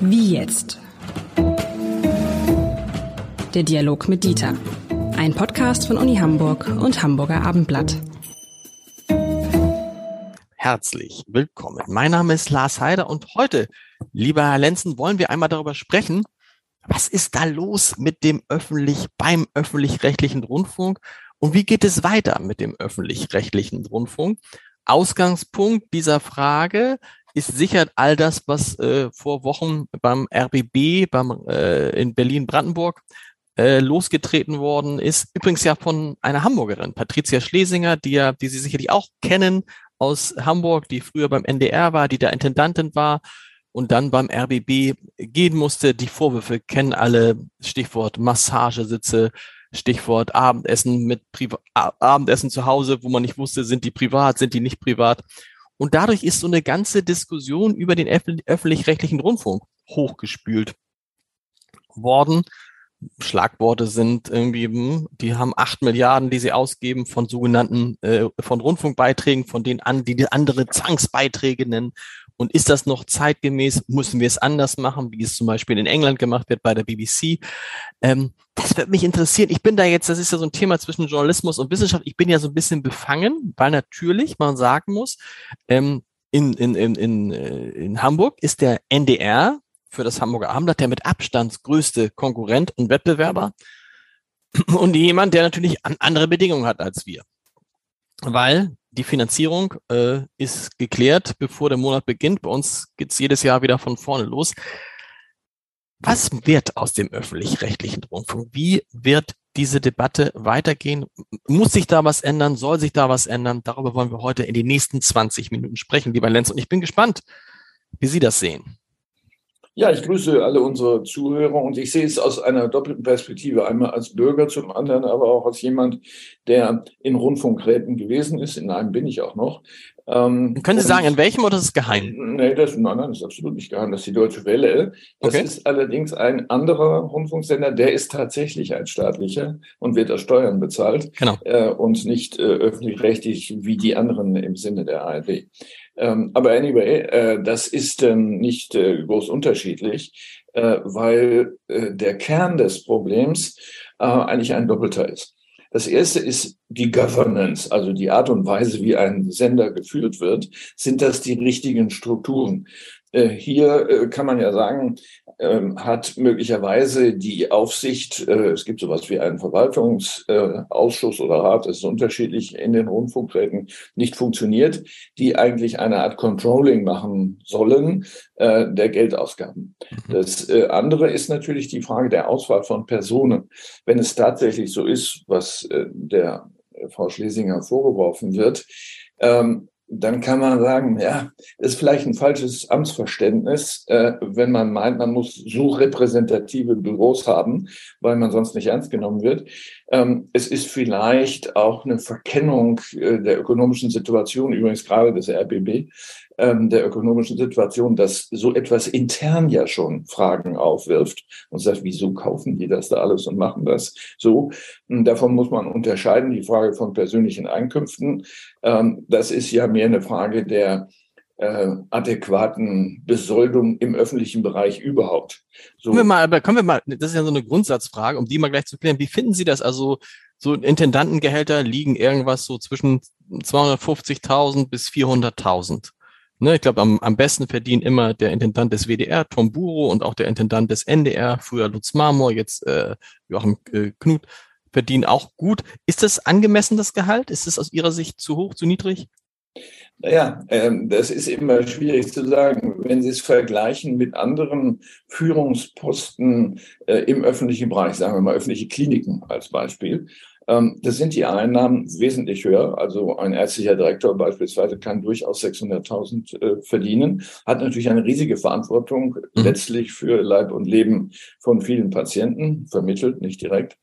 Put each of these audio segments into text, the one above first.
Wie jetzt? Der Dialog mit Dieter. Ein Podcast von Uni Hamburg und Hamburger Abendblatt. Herzlich willkommen. Mein Name ist Lars Heider und heute, lieber Herr Lenzen, wollen wir einmal darüber sprechen, was ist da los mit dem öffentlich, beim öffentlich-rechtlichen Rundfunk und wie geht es weiter mit dem öffentlich-rechtlichen Rundfunk? Ausgangspunkt dieser Frage ist sicher all das, was äh, vor Wochen beim RBB, beim, äh, in Berlin-Brandenburg äh, losgetreten worden ist. Übrigens ja von einer Hamburgerin, Patricia Schlesinger, die ja, die Sie sicherlich auch kennen aus Hamburg, die früher beim NDR war, die da Intendantin war und dann beim RBB gehen musste. Die Vorwürfe kennen alle, Stichwort Massagesitze, Stichwort Abendessen mit Priva Abendessen zu Hause, wo man nicht wusste, sind die privat, sind die nicht privat. Und dadurch ist so eine ganze Diskussion über den öffentlich-rechtlichen Rundfunk hochgespült worden. Schlagworte sind irgendwie, hm, die haben acht Milliarden, die sie ausgeben von sogenannten, äh, von Rundfunkbeiträgen, von denen an, die andere Zwangsbeiträge nennen. Und ist das noch zeitgemäß? Müssen wir es anders machen, wie es zum Beispiel in England gemacht wird bei der BBC? Ähm, das wird mich interessieren. Ich bin da jetzt, das ist ja so ein Thema zwischen Journalismus und Wissenschaft. Ich bin ja so ein bisschen befangen, weil natürlich man sagen muss, ähm, in, in, in, in, äh, in Hamburg ist der NDR für das Hamburger Abendblatt der mit Abstand größte Konkurrent und Wettbewerber und jemand, der natürlich andere Bedingungen hat als wir. Weil die Finanzierung äh, ist geklärt, bevor der Monat beginnt. Bei uns geht's jedes Jahr wieder von vorne los. Was wird aus dem öffentlich-rechtlichen Rundfunk? Wie wird diese Debatte weitergehen? Muss sich da was ändern? Soll sich da was ändern? Darüber wollen wir heute in den nächsten 20 Minuten sprechen, lieber Lenz. Und ich bin gespannt, wie Sie das sehen. Ja, ich grüße alle unsere Zuhörer und ich sehe es aus einer doppelten Perspektive. Einmal als Bürger, zum anderen aber auch als jemand, der in Rundfunkräten gewesen ist. In einem bin ich auch noch. Ähm, Können Sie sagen, in welchem oder ist es geheim? Nee, das, nein, nein, das ist absolut nicht geheim. Das ist die Deutsche Welle. Das okay. ist allerdings ein anderer Rundfunksender, der ist tatsächlich ein staatlicher und wird aus Steuern bezahlt. Genau. Äh, und nicht äh, öffentlich-rechtlich wie die anderen im Sinne der ARD. Ähm, aber anyway, äh, das ist ähm, nicht äh, groß unterschiedlich, äh, weil äh, der Kern des Problems äh, eigentlich ein doppelter ist. Das erste ist die Governance, also die Art und Weise, wie ein Sender geführt wird. Sind das die richtigen Strukturen? Äh, hier kann man ja sagen, ähm, hat möglicherweise die Aufsicht, äh, es gibt sowas wie einen Verwaltungsausschuss oder Rat, das ist unterschiedlich in den Rundfunkräten, nicht funktioniert, die eigentlich eine Art Controlling machen sollen äh, der Geldausgaben. Mhm. Das äh, andere ist natürlich die Frage der Auswahl von Personen. Wenn es tatsächlich so ist, was der Frau Schlesinger vorgeworfen wird, ähm, dann kann man sagen, ja, ist vielleicht ein falsches Amtsverständnis, äh, wenn man meint, man muss so repräsentative Büros haben, weil man sonst nicht ernst genommen wird. Ähm, es ist vielleicht auch eine Verkennung äh, der ökonomischen Situation, übrigens gerade des RBB, ähm, der ökonomischen Situation, dass so etwas intern ja schon Fragen aufwirft und sagt, wieso kaufen die das da alles und machen das so? Und davon muss man unterscheiden, die Frage von persönlichen Einkünften. Ähm, das ist ja mehr eine Frage der äh, adäquaten Besoldung im öffentlichen Bereich überhaupt. So. Können wir mal, aber können wir mal, das ist ja so eine Grundsatzfrage, um die mal gleich zu klären. Wie finden Sie das? Also so Intendantengehälter liegen irgendwas so zwischen 250.000 bis 400.000. Ne, ich glaube, am, am besten verdient immer der Intendant des WDR, Tom Buro, und auch der Intendant des NDR, früher Lutz Marmor, jetzt äh, Joachim äh, Knut, verdienen auch gut. Ist das angemessen, das Gehalt? Ist es aus Ihrer Sicht zu hoch, zu niedrig? Naja, ähm, das ist immer schwierig zu sagen. Wenn Sie es vergleichen mit anderen Führungsposten äh, im öffentlichen Bereich, sagen wir mal öffentliche Kliniken als Beispiel, ähm, das sind die Einnahmen wesentlich höher. Also ein ärztlicher Direktor beispielsweise kann durchaus 600.000 äh, verdienen, hat natürlich eine riesige Verantwortung mhm. letztlich für Leib und Leben von vielen Patienten, vermittelt, nicht direkt.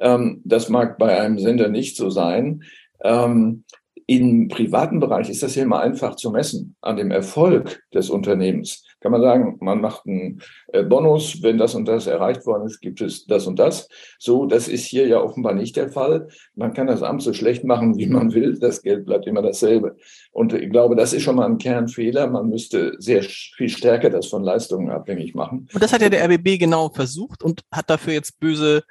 Ähm, das mag bei einem Sender nicht so sein. Ähm, Im privaten Bereich ist das ja immer einfach zu messen an dem Erfolg des Unternehmens. Kann man sagen, man macht einen äh, Bonus, wenn das und das erreicht worden ist, gibt es das und das. So, das ist hier ja offenbar nicht der Fall. Man kann das Amt so schlecht machen, wie man will. Das Geld bleibt immer dasselbe. Und ich glaube, das ist schon mal ein Kernfehler. Man müsste sehr viel stärker das von Leistungen abhängig machen. Und das hat ja der RBB genau versucht und hat dafür jetzt böse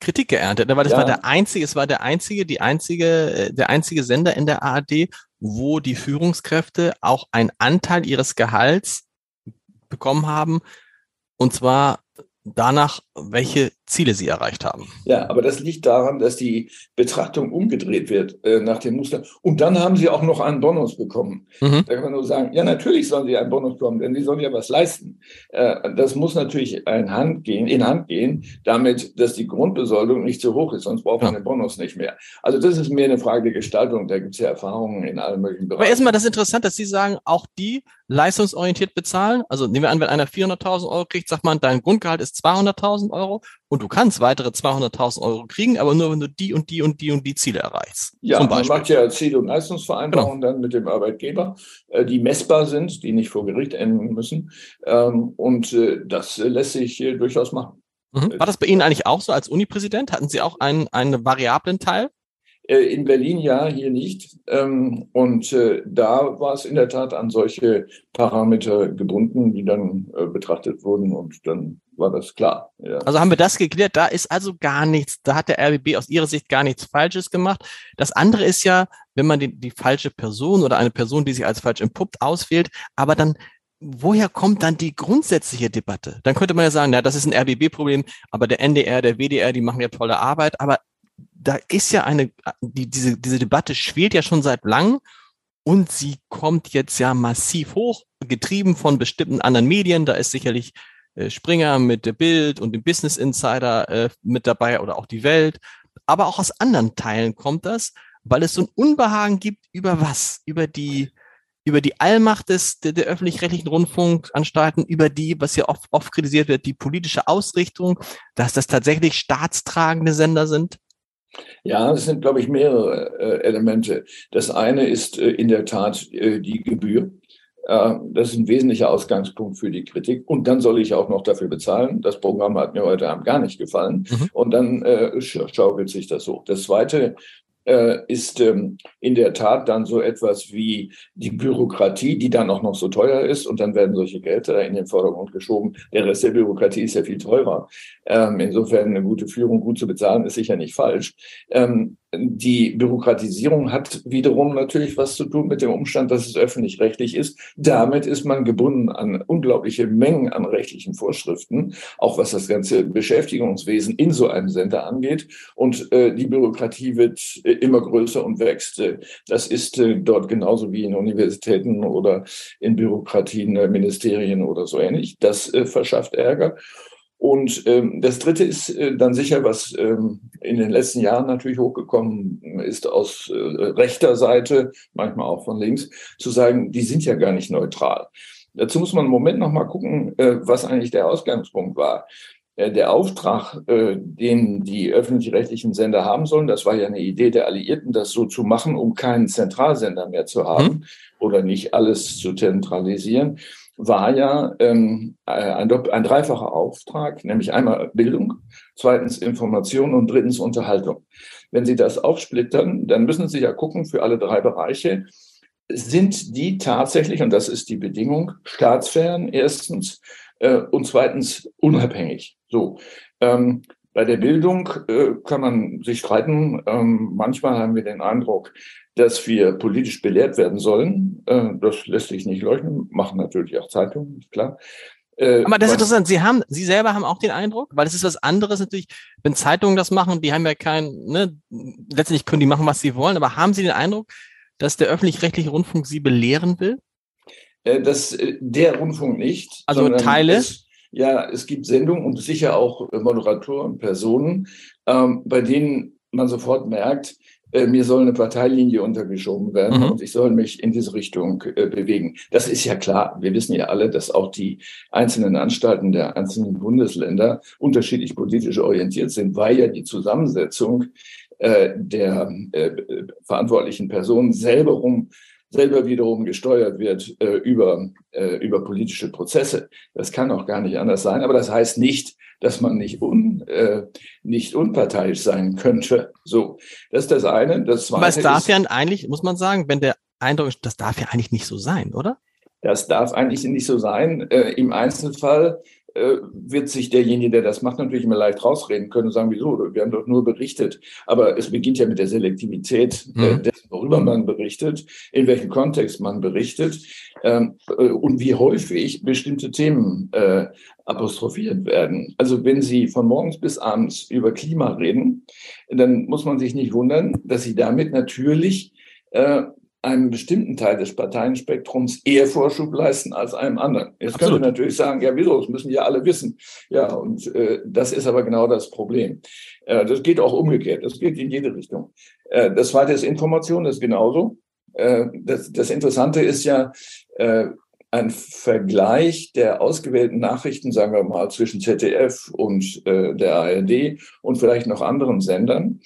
Kritik geerntet, ne? weil das ja. war der einzige, es war der einzige, die einzige, äh, der einzige Sender in der ARD, wo die Führungskräfte auch einen Anteil ihres Gehalts bekommen haben, und zwar danach, welche Ziele sie erreicht haben. Ja, aber das liegt daran, dass die Betrachtung umgedreht wird äh, nach dem Muster. Und dann haben sie auch noch einen Bonus bekommen. Mhm. Da kann man nur sagen, ja, natürlich sollen sie einen Bonus bekommen, denn sie sollen ja was leisten. Äh, das muss natürlich in Hand gehen, in Hand gehen, damit, dass die Grundbesoldung nicht zu hoch ist, sonst braucht man ja. den Bonus nicht mehr. Also das ist mehr eine Frage der Gestaltung. Da gibt es ja Erfahrungen in allen möglichen Bereichen. Aber erstmal das ist interessant, dass Sie sagen, auch die leistungsorientiert bezahlen. Also nehmen wir an, wenn einer 400.000 Euro kriegt, sagt man, dein Grundgehalt ist 200.000 Euro und du kannst weitere 200.000 Euro kriegen, aber nur wenn du die und die und die und die Ziele erreichst. Ja, man macht ja Ziel- und Leistungsvereinbarungen genau. dann mit dem Arbeitgeber, äh, die messbar sind, die nicht vor Gericht enden müssen. Ähm, und äh, das lässt sich durchaus machen. Mhm. War das bei Ihnen eigentlich auch so als Unipräsident? Hatten Sie auch einen, einen variablen Teil? Äh, in Berlin ja, hier nicht. Ähm, und da war es in der Tat an solche Parameter gebunden, die dann betrachtet wurden und dann war das klar. Ja. Also haben wir das geklärt, da ist also gar nichts, da hat der RBB aus Ihrer Sicht gar nichts Falsches gemacht. Das andere ist ja, wenn man die, die falsche Person oder eine Person, die sich als falsch entpuppt, auswählt, aber dann woher kommt dann die grundsätzliche Debatte? Dann könnte man ja sagen, na, das ist ein RBB-Problem, aber der NDR, der WDR, die machen ja tolle Arbeit, aber da ist ja eine, die, diese, diese Debatte schwelt ja schon seit langem und sie kommt jetzt ja massiv hoch, getrieben von bestimmten anderen Medien. Da ist sicherlich Springer mit der Bild und dem Business Insider äh, mit dabei oder auch die Welt. Aber auch aus anderen Teilen kommt das, weil es so ein Unbehagen gibt über was? Über die, über die Allmacht des, der, der öffentlich-rechtlichen Rundfunkanstalten, über die, was ja oft, oft kritisiert wird, die politische Ausrichtung, dass das tatsächlich staatstragende Sender sind? Ja, es sind, glaube ich, mehrere äh, Elemente. Das eine ist äh, in der Tat äh, die Gebühr. Äh, das ist ein wesentlicher Ausgangspunkt für die Kritik. Und dann soll ich auch noch dafür bezahlen. Das Programm hat mir heute Abend gar nicht gefallen. Mhm. Und dann äh, schaukelt sich das hoch. Das Zweite äh, ist ähm, in der Tat dann so etwas wie die Bürokratie, die dann auch noch so teuer ist und dann werden solche Gelder in den Vordergrund geschoben. Der Rest der Bürokratie ist ja viel teurer. Ähm, insofern eine gute Führung gut zu bezahlen ist sicher nicht falsch. Ähm, die Bürokratisierung hat wiederum natürlich was zu tun mit dem Umstand, dass es öffentlich-rechtlich ist. Damit ist man gebunden an unglaubliche Mengen an rechtlichen Vorschriften, auch was das ganze Beschäftigungswesen in so einem Sender angeht. Und äh, die Bürokratie wird äh, immer größer und wächst. Das ist äh, dort genauso wie in Universitäten oder in Bürokratien, äh, Ministerien oder so ähnlich. Das äh, verschafft Ärger. Und ähm, das Dritte ist äh, dann sicher, was ähm, in den letzten Jahren natürlich hochgekommen ist aus äh, rechter Seite, manchmal auch von links, zu sagen, die sind ja gar nicht neutral. Dazu muss man einen Moment noch mal gucken, äh, was eigentlich der Ausgangspunkt war. Äh, der Auftrag, äh, den die öffentlich-rechtlichen Sender haben sollen, das war ja eine Idee der Alliierten, das so zu machen, um keinen Zentralsender mehr zu haben mhm. oder nicht alles zu zentralisieren war ja ähm, ein, ein dreifacher Auftrag, nämlich einmal Bildung, zweitens Information und drittens Unterhaltung. Wenn Sie das aufsplittern, dann müssen Sie ja gucken für alle drei Bereiche, sind die tatsächlich, und das ist die Bedingung, staatsfern erstens äh, und zweitens unabhängig. So. Ähm, bei der Bildung äh, kann man sich streiten. Ähm, manchmal haben wir den Eindruck, dass wir politisch belehrt werden sollen. Äh, das lässt sich nicht leugnen, machen natürlich auch Zeitungen, klar. Äh, Aber das ist interessant. Sie haben, Sie selber haben auch den Eindruck, weil es ist was anderes natürlich, wenn Zeitungen das machen, die haben ja kein, ne, letztendlich können die machen, was sie wollen, aber haben Sie den Eindruck, dass der öffentlich-rechtliche Rundfunk Sie belehren will? Äh, das, äh, der Rundfunk nicht. Also Teile? Es, ja, es gibt Sendungen und sicher auch Moderatoren, Personen, ähm, bei denen man sofort merkt, äh, mir soll eine Parteilinie untergeschoben werden mhm. und ich soll mich in diese Richtung äh, bewegen. Das ist ja klar. Wir wissen ja alle, dass auch die einzelnen Anstalten der einzelnen Bundesländer unterschiedlich politisch orientiert sind, weil ja die Zusammensetzung äh, der äh, verantwortlichen Personen selber um selber wiederum gesteuert wird äh, über, äh, über politische Prozesse. Das kann auch gar nicht anders sein. Aber das heißt nicht, dass man nicht, un, äh, nicht unparteiisch sein könnte. So, das ist das eine. Das zweite Aber es darf ist, ja eigentlich, muss man sagen, wenn der Eindruck ist, das darf ja eigentlich nicht so sein, oder? Das darf eigentlich nicht so sein. Äh, Im Einzelfall wird sich derjenige, der das macht, natürlich immer leicht rausreden können und sagen, wieso, wir haben doch nur berichtet. Aber es beginnt ja mit der Selektivität äh, mhm. dessen, worüber man berichtet, in welchem Kontext man berichtet ähm, äh, und wie häufig bestimmte Themen äh, apostrophiert werden. Also wenn Sie von morgens bis abends über Klima reden, dann muss man sich nicht wundern, dass Sie damit natürlich äh, einem bestimmten Teil des Parteienspektrums eher Vorschub leisten als einem anderen. Jetzt Absolut. könnte natürlich sagen, ja, wieso, das müssen ja alle wissen. Ja, und äh, das ist aber genau das Problem. Äh, das geht auch umgekehrt, das geht in jede Richtung. Äh, das zweite ist Information, das ist genauso. Äh, das, das Interessante ist ja, äh, ein Vergleich der ausgewählten Nachrichten, sagen wir mal, zwischen ZDF und äh, der ARD und vielleicht noch anderen Sendern.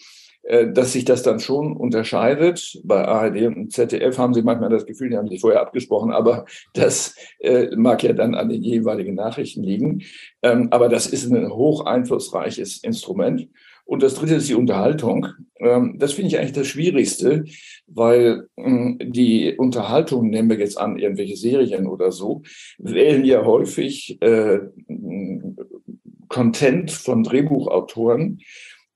Äh, dass sich das dann schon unterscheidet. Bei ARD und ZDF haben Sie manchmal das Gefühl, die haben sich vorher abgesprochen, aber das äh, mag ja dann an den jeweiligen Nachrichten liegen. Ähm, aber das ist ein hoch einflussreiches Instrument. Und das dritte ist die Unterhaltung. Ähm, das finde ich eigentlich das Schwierigste, weil ähm, die Unterhaltung, nehmen wir jetzt an, irgendwelche Serien oder so, wählen ja häufig äh, Content von Drehbuchautoren,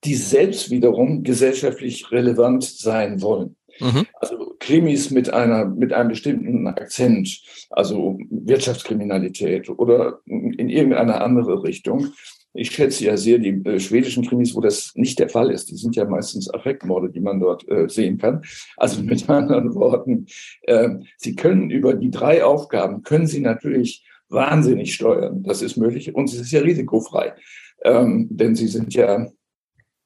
die selbst wiederum gesellschaftlich relevant sein wollen. Mhm. Also Krimis mit einer, mit einem bestimmten Akzent, also Wirtschaftskriminalität oder in irgendeine andere Richtung. Ich schätze ja sehr die äh, schwedischen Krimis, wo das nicht der Fall ist. Die sind ja meistens Affektmorde, die man dort äh, sehen kann. Also mit anderen Worten, äh, Sie können über die drei Aufgaben, können Sie natürlich wahnsinnig steuern. Das ist möglich und es ist ja risikofrei. Ähm, denn Sie sind ja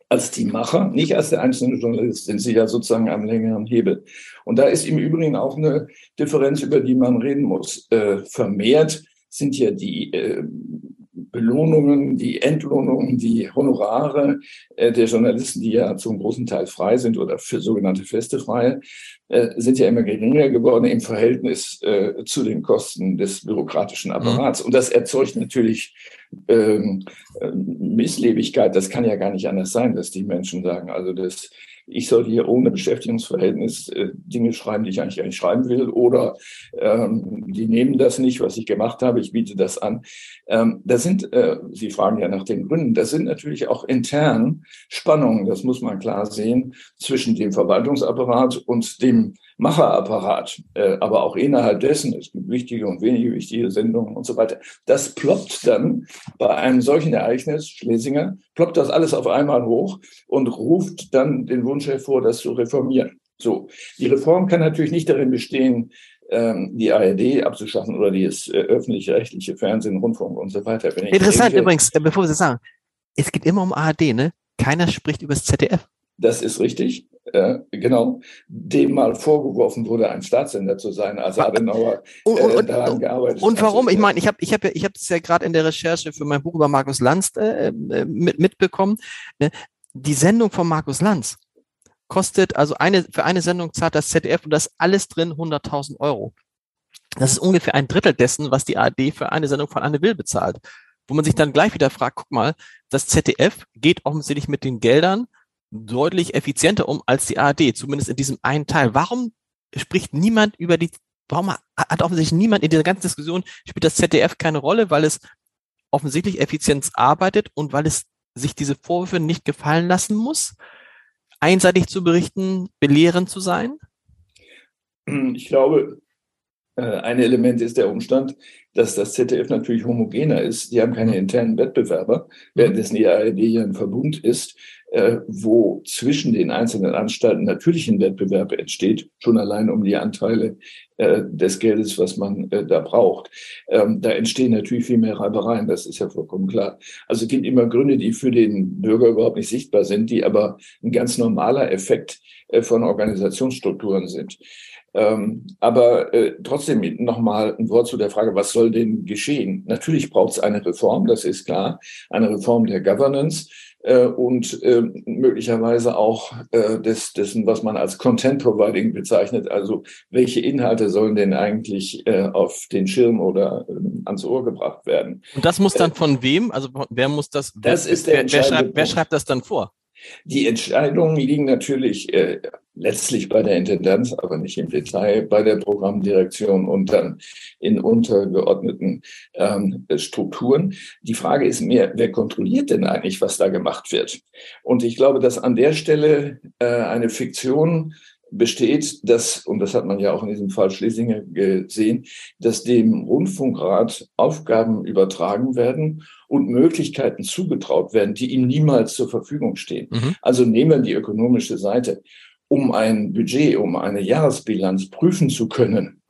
als die Macher, nicht als der einzelne Journalist, sind sie ja sozusagen am längeren Hebel. Und da ist im Übrigen auch eine Differenz, über die man reden muss. Äh, vermehrt sind ja die äh, Belohnungen, die Entlohnungen, die Honorare äh, der Journalisten, die ja zum großen Teil frei sind oder für sogenannte feste Freie, äh, sind ja immer geringer geworden im Verhältnis äh, zu den Kosten des bürokratischen mhm. Apparats. Mhm. Und das erzeugt natürlich ähm, äh, Misslebigkeit. Das kann ja gar nicht anders sein, dass die Menschen sagen, also das ich soll hier ohne Beschäftigungsverhältnis äh, Dinge schreiben, die ich eigentlich gar nicht schreiben will, oder ähm, die nehmen das nicht, was ich gemacht habe, ich biete das an. Ähm, das sind, äh, Sie fragen ja nach den Gründen, das sind natürlich auch intern Spannungen, das muss man klar sehen, zwischen dem Verwaltungsapparat und dem Macherapparat, äh, aber auch innerhalb dessen, es gibt wichtige und wenige wichtige Sendungen und so weiter. Das ploppt dann bei einem solchen Ereignis, Schlesinger, ploppt das alles auf einmal hoch und ruft dann den Wunsch hervor, das zu reformieren. So, die Reform kann natürlich nicht darin bestehen, ähm, die ARD abzuschaffen oder das äh, öffentlich-rechtliche Fernsehen, Rundfunk und so weiter. Interessant denke, übrigens, äh, bevor wir das sagen, es geht immer um ARD, ne? Keiner spricht über das ZDF. Das ist richtig, äh, genau. Dem mal vorgeworfen wurde, ein Staatssender zu sein, als Adenauer äh, und, und, daran gearbeitet Und warum? Ich meine, ich habe ich hab, ich hab das ja gerade in der Recherche für mein Buch über Markus Lanz äh, äh, mit, mitbekommen. Ne? Die Sendung von Markus Lanz kostet, also eine, für eine Sendung zahlt das ZDF und das alles drin 100.000 Euro. Das ist ungefähr ein Drittel dessen, was die ARD für eine Sendung von Anne Will bezahlt. Wo man sich dann gleich wieder fragt, guck mal, das ZDF geht offensichtlich mit den Geldern deutlich effizienter um als die ARD, zumindest in diesem einen Teil. Warum spricht niemand über die, warum hat offensichtlich niemand in dieser ganzen Diskussion, spielt das ZDF keine Rolle, weil es offensichtlich Effizienz arbeitet und weil es sich diese Vorwürfe nicht gefallen lassen muss, einseitig zu berichten, belehrend zu sein? Ich glaube, äh, ein Element ist der Umstand, dass das ZDF natürlich homogener ist. Die haben keine internen Wettbewerber, währenddessen die ARD ja ein Verbund ist, äh, wo zwischen den einzelnen Anstalten natürlich ein Wettbewerb entsteht, schon allein um die Anteile äh, des Geldes, was man da braucht. Ähm, da entstehen natürlich viel mehr Reibereien, das ist ja vollkommen klar. Also es gibt immer Gründe, die für den Bürger überhaupt nicht sichtbar sind, die aber ein ganz normaler Effekt von Organisationsstrukturen sind. Ähm, aber äh, trotzdem nochmal ein Wort zu der Frage, was soll denn geschehen? Natürlich braucht es eine Reform, das ist klar, eine Reform der Governance. äh, und äh, möglicherweise auch äh, des, dessen, was man als Content Providing bezeichnet. Also welche Inhalte sollen denn eigentlich äh, auf den Schirm oder äh, ans Ohr gebracht werden? Und das muss dann von wem? Also wer muss das? Das wer, ist der wer, wer, schreibt, wer schreibt das dann vor? Die Entscheidungen liegen natürlich äh, letztlich bei der Intendanz, aber nicht im Detail, bei der Programmdirektion und dann in untergeordneten ähm, Strukturen. Die Frage ist mehr, wer kontrolliert denn eigentlich, was da gemacht wird? Und ich glaube, dass an der Stelle äh, eine Fiktion besteht, dass, und das hat man ja auch in diesem Fall Schlesinger gesehen, dass dem Rundfunkrat Aufgaben übertragen werden und Möglichkeiten zugetraut werden, die ihm niemals zur Verfügung stehen. Mhm. Also nehmen wir die ökonomische Seite um ein Budget, um eine Jahresbilanz prüfen zu können,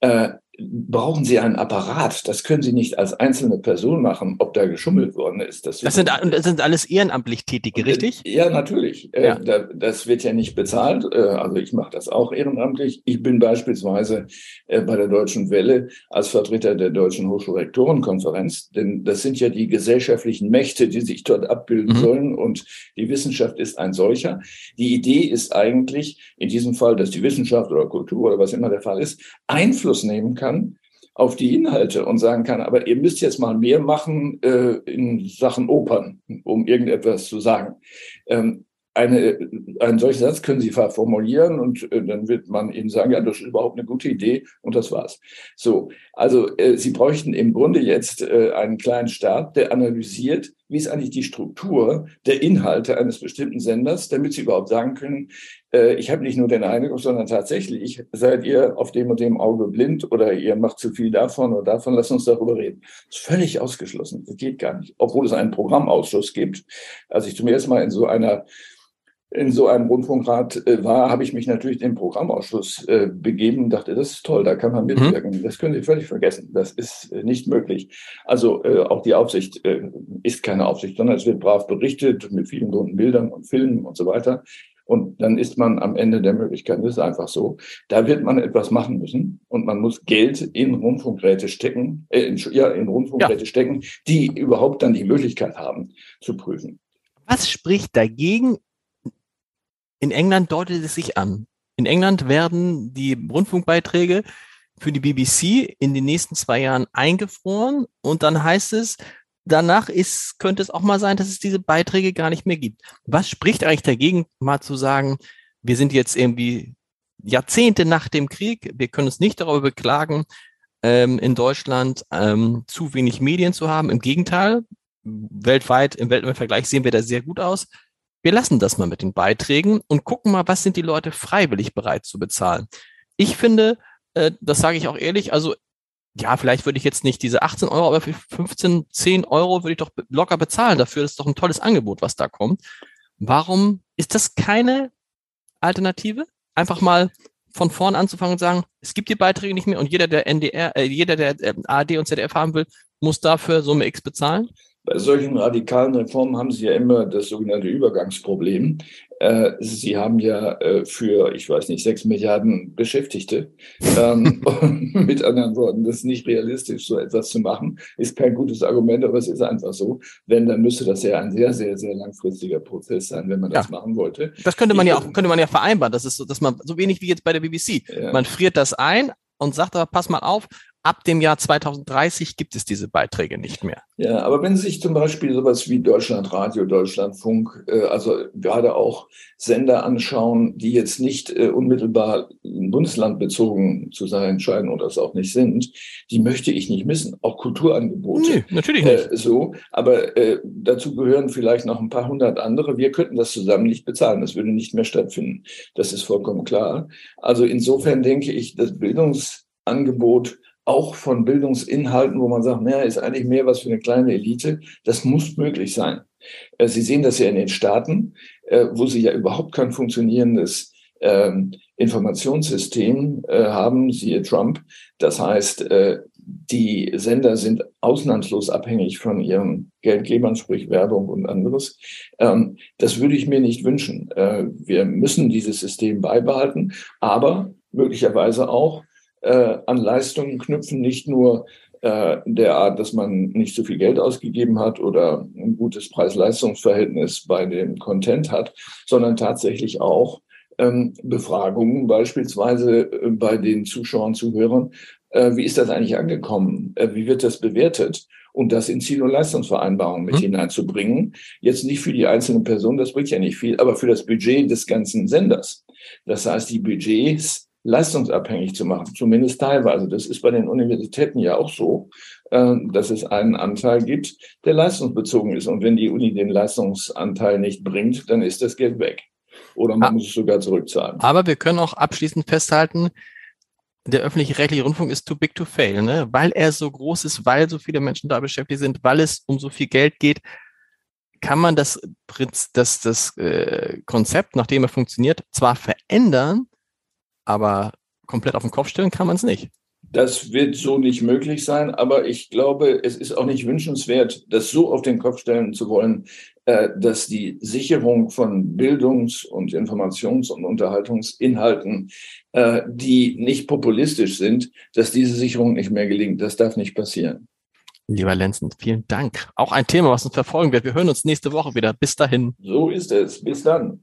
äh, brauchen Sie einen Apparat. Das können Sie nicht als einzelne Person machen, ob da geschummelt worden ist. Das, das sind, das sind alles ehrenamtlich Tätige, richtig? Ja, natürlich. Äh, ja. Das wird ja nicht bezahlt. Äh, also ich mache das auch ehrenamtlich. Ich bin beispielsweise äh, bei der Deutschen Welle als Vertreter der Deutschen Hochschulrektorenkonferenz, denn das sind ja die gesellschaftlichen Mächte, die sich dort abbilden mhm. sollen und die Wissenschaft ist ein solcher. Die Idee ist eigentlich in diesem Fall, dass die Wissenschaft oder Kultur oder was immer der Fall ist, Einfluss nehmen kann kann auf die Inhalte und sagen kann, aber ihr müsst jetzt mal mehr machen äh, in Sachen Opern, um irgendetwas zu sagen. Ähm, eine, einen solchen Satz können Sie formulieren und äh, dann wird man Ihnen sagen, ja, das ist überhaupt eine gute Idee und das war's. So, also äh, Sie bräuchten im Grunde jetzt äh, einen kleinen Staat, der analysiert, wie ist eigentlich die Struktur der Inhalte eines bestimmten Senders, damit Sie überhaupt sagen können, äh, ich habe nicht nur den Eindruck, sondern tatsächlich seid ihr auf dem und dem Auge blind oder ihr macht zu viel davon oder davon, lasst uns darüber reden. Das ist völlig ausgeschlossen. Das geht gar nicht. Obwohl es einen Programmausschuss gibt. Als ich zum ersten Mal in so einer in so einem Rundfunkrat äh, war, habe ich mich natürlich dem Programmausschuss äh, begeben und dachte, das ist toll, da kann man mhm. mitwirken. Mhm. Das können Sie völlig vergessen. Das ist äh, nicht möglich. Also auch die Aufsicht ist keine Aufsicht, sondern es wird brav berichtet mit vielen bunten Bildern und Filmen und so weiter. Und dann ist man am Ende der Möglichkeit. Das ist einfach so. Da wird man etwas machen müssen und man muss Geld in Rundfunkgeräte stecken, äh, in, ja, in Rundfunkgeräte ja. stecken, die überhaupt dann die Möglichkeit haben zu prüfen. Was spricht dagegen, in England deutet es sich an. In England werden die Rundfunkbeiträge für die BBC in den nächsten zwei Jahren eingefroren und dann heißt es, danach ist, könnte es auch mal sein, dass es diese Beiträge gar nicht mehr gibt. Was spricht eigentlich dagegen, mal zu sagen, wir sind jetzt irgendwie Jahrzehnte nach dem Krieg, wir können uns nicht darüber beklagen, ähm, in Deutschland ähm, zu wenig Medien zu haben. Im Gegenteil, weltweit, im Weltvergleich sehen wir da sehr gut aus wir lassen das mal mit den Beiträgen und gucken mal, was sind die Leute freiwillig bereit zu bezahlen. Ich finde, äh, das sage ich auch ehrlich, also ja, vielleicht würde ich jetzt nicht diese 18 Euro, aber für 15, 10 Euro würde ich doch locker bezahlen dafür. Das ist doch ein tolles Angebot, was da kommt. Warum ist das keine Alternative? Einfach mal von vorn anzufangen und sagen, es gibt die Beiträge nicht mehr und jeder, der NDR, äh, jeder, der äh, ARD und ZDF haben will, muss dafür Summe X bezahlen? Bei solchen radikalen Reformen haben Sie ja immer das sogenannte Übergangsproblem. Äh, Sie haben ja äh, für, ich weiß nicht, sechs Milliarden Beschäftigte. Ähm, mit anderen Worten, das ist nicht realistisch, so etwas zu machen. Ist kein gutes Argument, aber es ist einfach so. Wenn, dann müsste das ja ein sehr, sehr, sehr langfristiger Prozess sein, wenn man das ja. machen wollte. Das könnte man ich, ja auch, könnte man ja vereinbaren. Das ist so, dass man, so wenig wie jetzt bei der BBC. Ja. Man friert das ein, und sagt aber, pass mal auf, ab dem Jahr 2030 gibt es diese Beiträge nicht mehr. Ja, aber wenn Sie sich zum Beispiel sowas wie Deutschlandradio, Deutschlandfunk, äh, also gerade auch Sender anschauen, die jetzt nicht äh, unmittelbar bundeslandbezogen zu sein scheinen oder es auch nicht sind, die möchte ich nicht missen. Auch Kulturangebote. Nee, natürlich nicht. Äh, so, aber äh, dazu gehören vielleicht noch ein paar hundert andere. Wir könnten das zusammen nicht bezahlen. Das würde nicht mehr stattfinden. Das ist vollkommen klar. Also insofern denke ich, das Bildungsangebot auch von Bildungsinhalten, wo man sagt, naja, ist eigentlich mehr was für eine kleine Elite. Das muss möglich sein. Äh, Sie sehen das ja in den Staaten, äh, wo Sie ja überhaupt kein funktionierendes ähm, Informationssystem äh, haben, siehe Trump. Das heißt, die Sender sind ausnahmslos abhängig von ihren Geldgebern, sprich Werbung und anderes. Ähm, das würde ich mir nicht wünschen. Wir müssen dieses System beibehalten, aber möglicherweise auch äh, an Leistungen knüpfen, nicht nur äh, der Art, dass man nicht so viel Geld ausgegeben hat oder ein gutes Preis-Leistungs-Verhältnis bei dem Content hat, sondern tatsächlich auch ähm, Befragungen beispielsweise äh, bei den Zuschauern, Zuhörern. Äh, wie ist das eigentlich angekommen? Äh, wie wird das bewertet? Und das in Ziel- und Leistungsvereinbarungen mit mhm. hineinzubringen. Jetzt nicht für die einzelne Person, das bringt ja nicht viel, aber für das Budget des ganzen Senders. Das heißt, die Budgets leistungsabhängig zu machen, zumindest teilweise. Das ist bei den Universitäten ja auch so, äh, dass es einen Anteil gibt, der leistungsbezogen ist. Und wenn die Uni den Leistungsanteil nicht bringt, dann ist das Geld weg. Oder man ah, muss es sogar zurückzahlen. Aber wir können auch abschließend festhalten, der öffentlich-rechtliche Rundfunk ist too big to fail, ne? weil er so groß ist, weil so viele Menschen da beschäftigt sind, weil es um so viel Geld geht, kann man das, das, das äh, Konzept, nachdem er funktioniert, zwar verändern, aber komplett auf den Kopf stellen kann man es nicht. Das wird so nicht möglich sein, aber ich glaube, es ist auch nicht wünschenswert, das so auf den Kopf stellen zu wollen, äh, dass die Sicherung von Bildungs- und Informations- und Unterhaltungsinhalten, äh, die nicht populistisch sind, dass diese Sicherung nicht mehr gelingt. Das darf nicht passieren. Lieber Lenzen, vielen Dank. Auch ein Thema, was uns verfolgen wird. Wir hören uns nächste Woche wieder. Bis dahin. So ist es. Bis dann.